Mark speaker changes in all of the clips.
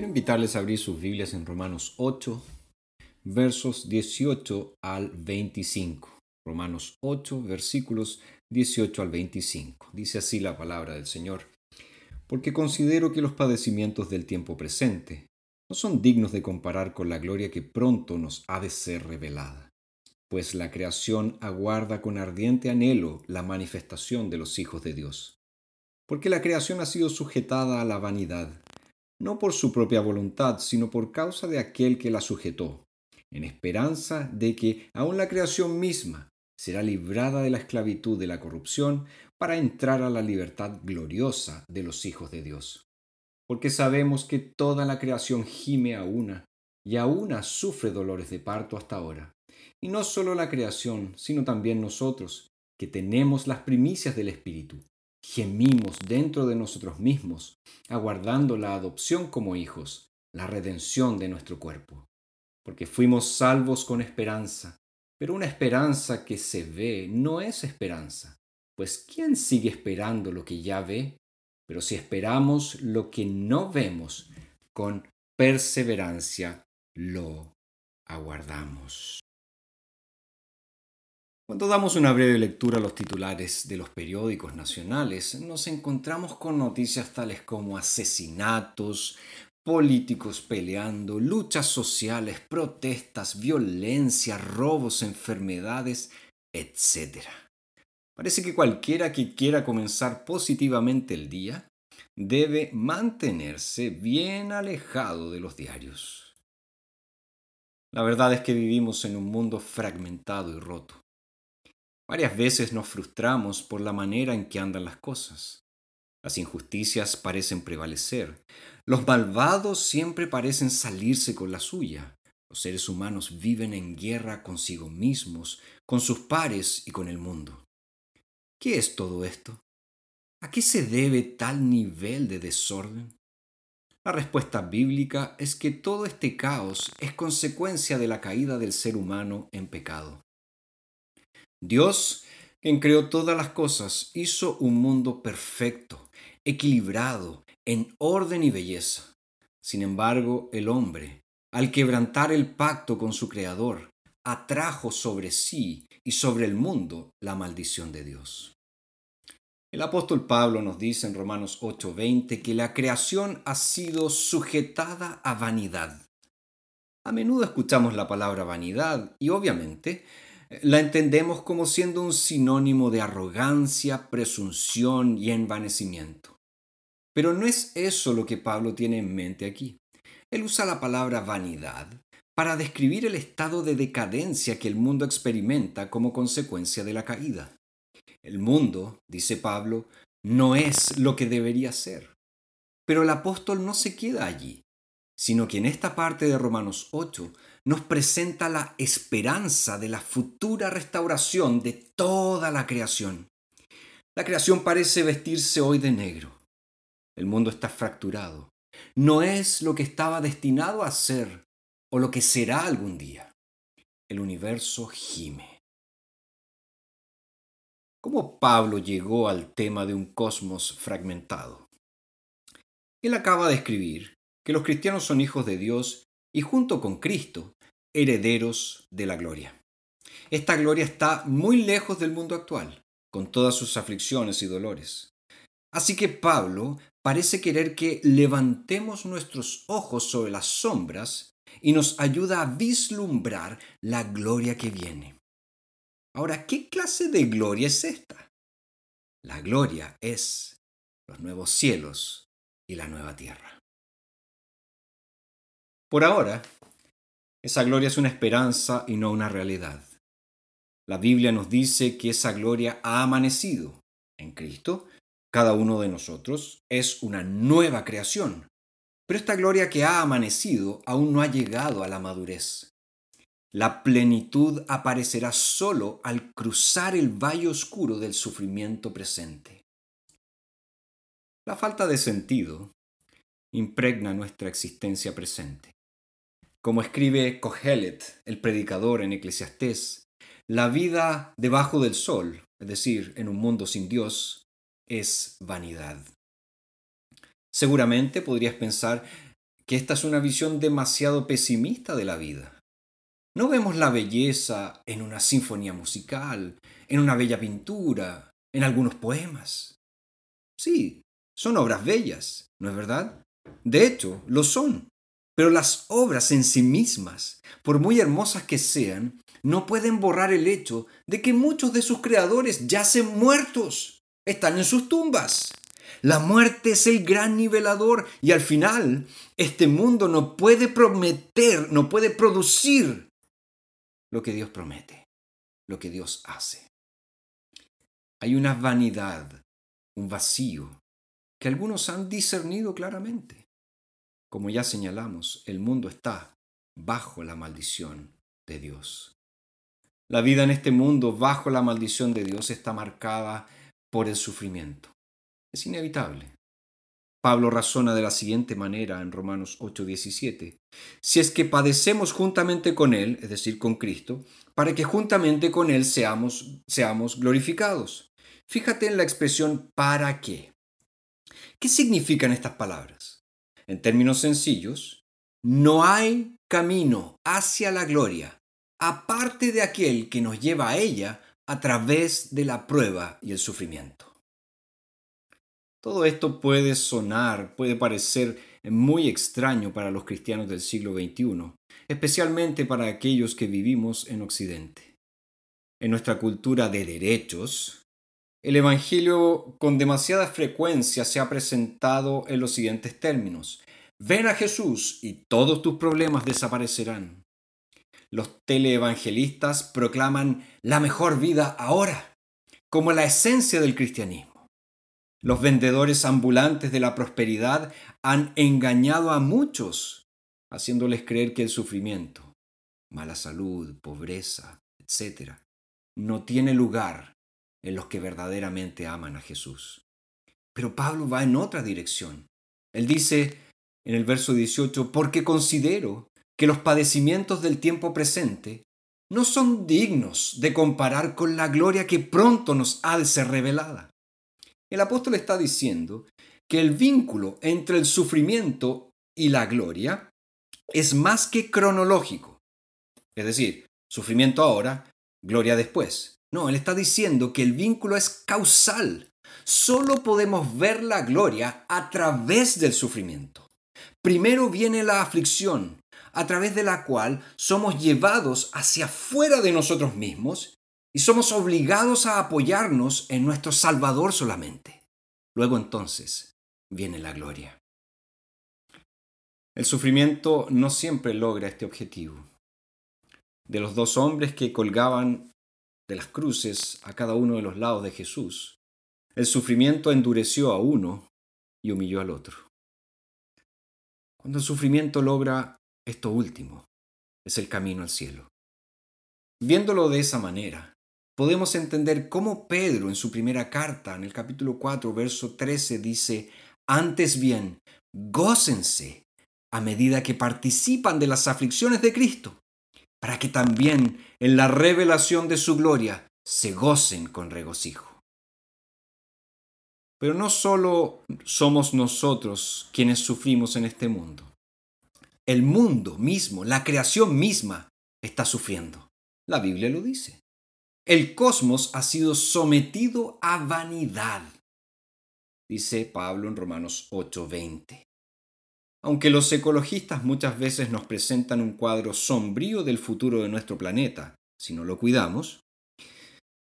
Speaker 1: Quiero invitarles a abrir sus Biblias en Romanos 8, versos 18 al 25. Romanos 8, versículos 18 al 25. Dice así la palabra del Señor. Porque considero que los padecimientos del tiempo presente no son dignos de comparar con la gloria que pronto nos ha de ser revelada. Pues la creación aguarda con ardiente anhelo la manifestación de los hijos de Dios. Porque la creación ha sido sujetada a la vanidad no por su propia voluntad, sino por causa de aquel que la sujetó, en esperanza de que aun la creación misma será librada de la esclavitud de la corrupción para entrar a la libertad gloriosa de los hijos de Dios. Porque sabemos que toda la creación gime a una, y a una sufre dolores de parto hasta ahora. Y no solo la creación, sino también nosotros, que tenemos las primicias del Espíritu gemimos dentro de nosotros mismos, aguardando la adopción como hijos, la redención de nuestro cuerpo. Porque fuimos salvos con esperanza, pero una esperanza que se ve no es esperanza, pues ¿quién sigue esperando lo que ya ve? Pero si esperamos lo que no vemos, con perseverancia lo aguardamos. Cuando damos una breve lectura a los titulares de los periódicos nacionales, nos encontramos con noticias tales como asesinatos, políticos peleando, luchas sociales, protestas, violencia, robos, enfermedades, etc. Parece que cualquiera que quiera comenzar positivamente el día debe mantenerse bien alejado de los diarios. La verdad es que vivimos en un mundo fragmentado y roto. Varias veces nos frustramos por la manera en que andan las cosas. Las injusticias parecen prevalecer. Los malvados siempre parecen salirse con la suya. Los seres humanos viven en guerra consigo mismos, con sus pares y con el mundo. ¿Qué es todo esto? ¿A qué se debe tal nivel de desorden? La respuesta bíblica es que todo este caos es consecuencia de la caída del ser humano en pecado. Dios, quien creó todas las cosas, hizo un mundo perfecto, equilibrado, en orden y belleza. Sin embargo, el hombre, al quebrantar el pacto con su Creador, atrajo sobre sí y sobre el mundo la maldición de Dios. El apóstol Pablo nos dice en Romanos 8:20 que la creación ha sido sujetada a vanidad. A menudo escuchamos la palabra vanidad y obviamente la entendemos como siendo un sinónimo de arrogancia, presunción y envanecimiento. Pero no es eso lo que Pablo tiene en mente aquí. Él usa la palabra vanidad para describir el estado de decadencia que el mundo experimenta como consecuencia de la caída. El mundo, dice Pablo, no es lo que debería ser. Pero el apóstol no se queda allí, sino que en esta parte de Romanos 8 nos presenta la esperanza de la futura restauración de toda la creación. La creación parece vestirse hoy de negro. El mundo está fracturado. No es lo que estaba destinado a ser o lo que será algún día. El universo gime. ¿Cómo Pablo llegó al tema de un cosmos fragmentado? Él acaba de escribir que los cristianos son hijos de Dios y junto con Cristo, herederos de la gloria. Esta gloria está muy lejos del mundo actual, con todas sus aflicciones y dolores. Así que Pablo parece querer que levantemos nuestros ojos sobre las sombras y nos ayuda a vislumbrar la gloria que viene. Ahora, ¿qué clase de gloria es esta? La gloria es los nuevos cielos y la nueva tierra. Por ahora, esa gloria es una esperanza y no una realidad. La Biblia nos dice que esa gloria ha amanecido en Cristo. Cada uno de nosotros es una nueva creación. Pero esta gloria que ha amanecido aún no ha llegado a la madurez. La plenitud aparecerá solo al cruzar el valle oscuro del sufrimiento presente. La falta de sentido impregna nuestra existencia presente. Como escribe Kohelet, el predicador en Eclesiastés, la vida debajo del sol, es decir, en un mundo sin Dios, es vanidad. Seguramente podrías pensar que esta es una visión demasiado pesimista de la vida. No vemos la belleza en una sinfonía musical, en una bella pintura, en algunos poemas. Sí, son obras bellas, ¿no es verdad? De hecho, lo son. Pero las obras en sí mismas, por muy hermosas que sean, no pueden borrar el hecho de que muchos de sus creadores yacen muertos, están en sus tumbas. La muerte es el gran nivelador y al final este mundo no puede prometer, no puede producir lo que Dios promete, lo que Dios hace. Hay una vanidad, un vacío, que algunos han discernido claramente. Como ya señalamos, el mundo está bajo la maldición de Dios. La vida en este mundo bajo la maldición de Dios está marcada por el sufrimiento. Es inevitable. Pablo razona de la siguiente manera en Romanos 8:17. Si es que padecemos juntamente con Él, es decir, con Cristo, para que juntamente con Él seamos, seamos glorificados. Fíjate en la expresión para qué. ¿Qué significan estas palabras? En términos sencillos, no hay camino hacia la gloria aparte de aquel que nos lleva a ella a través de la prueba y el sufrimiento. Todo esto puede sonar, puede parecer muy extraño para los cristianos del siglo XXI, especialmente para aquellos que vivimos en Occidente. En nuestra cultura de derechos, el Evangelio con demasiada frecuencia se ha presentado en los siguientes términos. Ven a Jesús y todos tus problemas desaparecerán. Los teleevangelistas proclaman la mejor vida ahora, como la esencia del cristianismo. Los vendedores ambulantes de la prosperidad han engañado a muchos, haciéndoles creer que el sufrimiento, mala salud, pobreza, etc., no tiene lugar en los que verdaderamente aman a Jesús. Pero Pablo va en otra dirección. Él dice en el verso 18, porque considero que los padecimientos del tiempo presente no son dignos de comparar con la gloria que pronto nos ha de ser revelada. El apóstol está diciendo que el vínculo entre el sufrimiento y la gloria es más que cronológico. Es decir, sufrimiento ahora, gloria después. No, él está diciendo que el vínculo es causal. Solo podemos ver la gloria a través del sufrimiento. Primero viene la aflicción, a través de la cual somos llevados hacia fuera de nosotros mismos y somos obligados a apoyarnos en nuestro Salvador solamente. Luego entonces viene la gloria. El sufrimiento no siempre logra este objetivo. De los dos hombres que colgaban de las cruces a cada uno de los lados de Jesús, el sufrimiento endureció a uno y humilló al otro. Cuando el sufrimiento logra esto último, es el camino al cielo. Viéndolo de esa manera, podemos entender cómo Pedro en su primera carta, en el capítulo 4, verso 13, dice, antes bien, gócense a medida que participan de las aflicciones de Cristo, para que también en la revelación de su gloria se gocen con regocijo. Pero no solo somos nosotros quienes sufrimos en este mundo. El mundo mismo, la creación misma, está sufriendo. La Biblia lo dice el cosmos ha sido sometido a vanidad, dice Pablo en Romanos 8:20. Aunque los ecologistas muchas veces nos presentan un cuadro sombrío del futuro de nuestro planeta, si no lo cuidamos,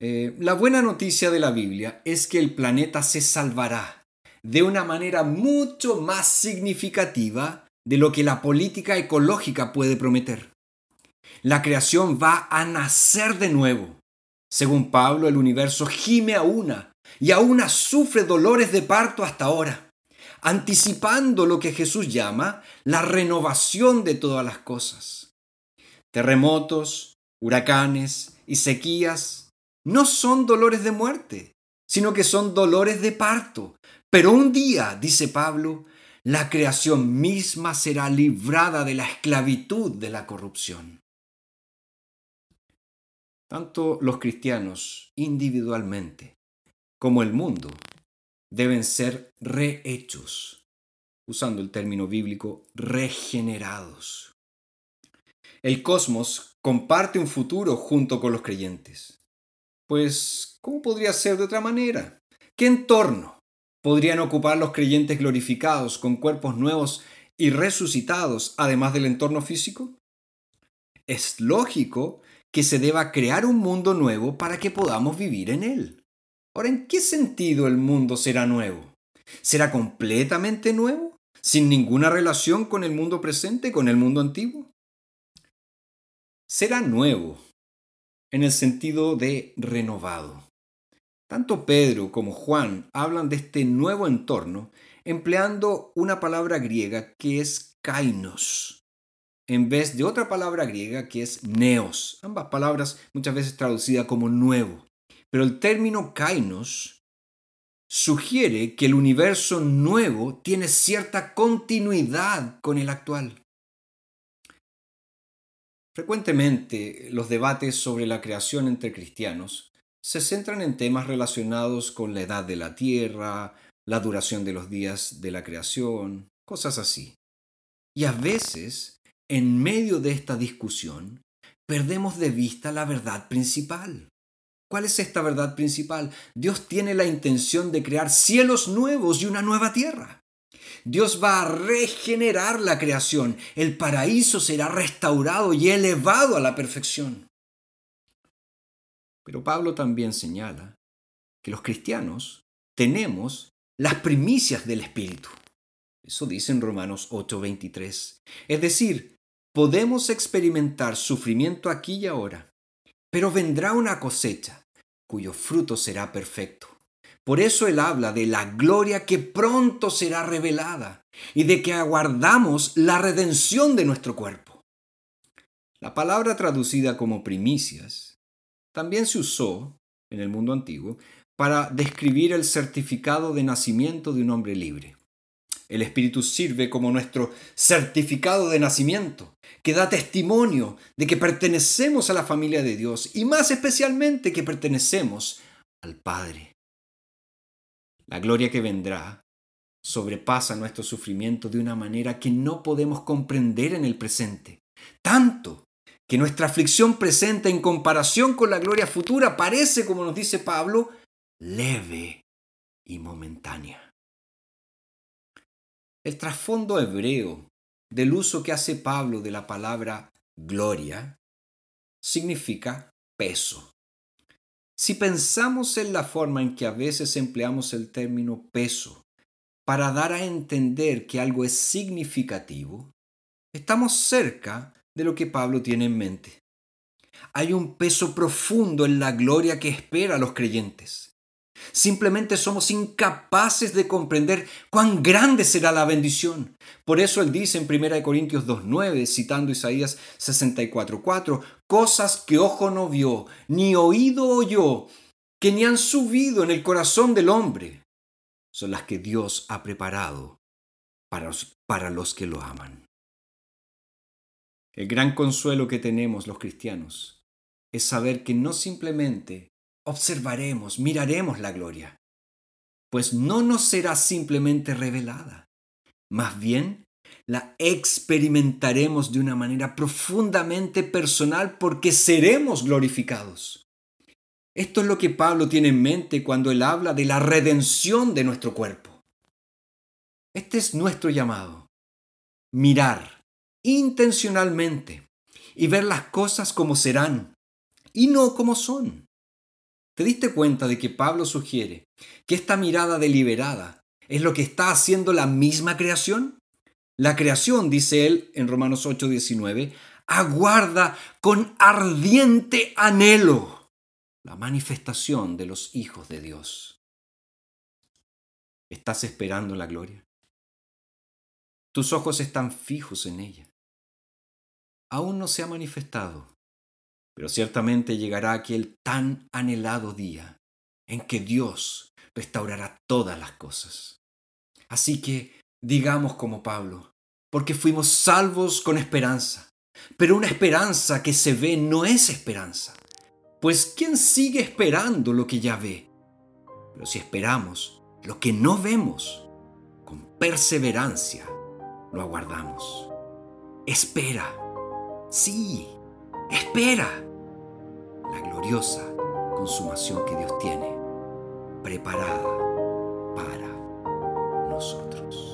Speaker 1: eh, la buena noticia de la Biblia es que el planeta se salvará de una manera mucho más significativa de lo que la política ecológica puede prometer. La creación va a nacer de nuevo según Pablo, el universo gime a una y a una sufre dolores de parto hasta ahora, anticipando lo que Jesús llama la renovación de todas las cosas. Terremotos, huracanes y sequías no son dolores de muerte, sino que son dolores de parto. Pero un día, dice Pablo, la creación misma será librada de la esclavitud de la corrupción. Tanto los cristianos individualmente como el mundo deben ser rehechos. usando el término bíblico regenerados. El cosmos comparte un futuro junto con los creyentes. Pues, ¿cómo podría ser de otra manera? ¿Qué entorno podrían ocupar los creyentes glorificados con cuerpos nuevos y resucitados, además del entorno físico? Es lógico que se deba crear un mundo nuevo para que podamos vivir en él. Ahora, ¿en qué sentido el mundo será nuevo? ¿Será completamente nuevo? ¿Sin ninguna relación con el mundo presente, con el mundo antiguo? Será nuevo en el sentido de renovado. Tanto Pedro como Juan hablan de este nuevo entorno empleando una palabra griega que es kainos, en vez de otra palabra griega que es neos, ambas palabras muchas veces traducidas como nuevo. Pero el término kainos sugiere que el universo nuevo tiene cierta continuidad con el actual. Frecuentemente los debates sobre la creación entre cristianos se centran en temas relacionados con la edad de la Tierra, la duración de los días de la creación, cosas así. Y a veces, en medio de esta discusión, perdemos de vista la verdad principal. ¿Cuál es esta verdad principal? Dios tiene la intención de crear cielos nuevos y una nueva tierra. Dios va a regenerar la creación. El paraíso será restaurado y elevado a la perfección. Pero Pablo también señala que los cristianos tenemos las primicias del Espíritu. Eso dice en Romanos 8:23. Es decir, podemos experimentar sufrimiento aquí y ahora, pero vendrá una cosecha cuyo fruto será perfecto. Por eso él habla de la gloria que pronto será revelada y de que aguardamos la redención de nuestro cuerpo. La palabra traducida como primicias también se usó en el mundo antiguo para describir el certificado de nacimiento de un hombre libre. El Espíritu sirve como nuestro certificado de nacimiento, que da testimonio de que pertenecemos a la familia de Dios y más especialmente que pertenecemos al Padre. La gloria que vendrá sobrepasa nuestro sufrimiento de una manera que no podemos comprender en el presente. Tanto que nuestra aflicción presente en comparación con la gloria futura parece, como nos dice Pablo, leve y momentánea. El trasfondo hebreo del uso que hace Pablo de la palabra gloria significa peso. Si pensamos en la forma en que a veces empleamos el término peso para dar a entender que algo es significativo, estamos cerca de lo que Pablo tiene en mente. Hay un peso profundo en la gloria que espera a los creyentes. Simplemente somos incapaces de comprender cuán grande será la bendición. Por eso él dice en 1 Corintios 2.9, citando Isaías 64.4, cosas que ojo no vio, ni oído oyó, que ni han subido en el corazón del hombre, son las que Dios ha preparado para los, para los que lo aman. El gran consuelo que tenemos los cristianos es saber que no simplemente observaremos, miraremos la gloria, pues no nos será simplemente revelada, más bien la experimentaremos de una manera profundamente personal porque seremos glorificados. Esto es lo que Pablo tiene en mente cuando él habla de la redención de nuestro cuerpo. Este es nuestro llamado. Mirar intencionalmente y ver las cosas como serán y no como son. ¿Te diste cuenta de que Pablo sugiere que esta mirada deliberada es lo que está haciendo la misma creación? La creación, dice él en Romanos 8:19, aguarda con ardiente anhelo la manifestación de los hijos de Dios. ¿Estás esperando la gloria? Tus ojos están fijos en ella. Aún no se ha manifestado, pero ciertamente llegará aquel tan anhelado día en que Dios restaurará todas las cosas. Así que digamos como Pablo, porque fuimos salvos con esperanza, pero una esperanza que se ve no es esperanza, pues ¿quién sigue esperando lo que ya ve? Pero si esperamos lo que no vemos, con perseverancia lo aguardamos. Espera, sí, Espera la gloriosa consumación que Dios tiene preparada para nosotros.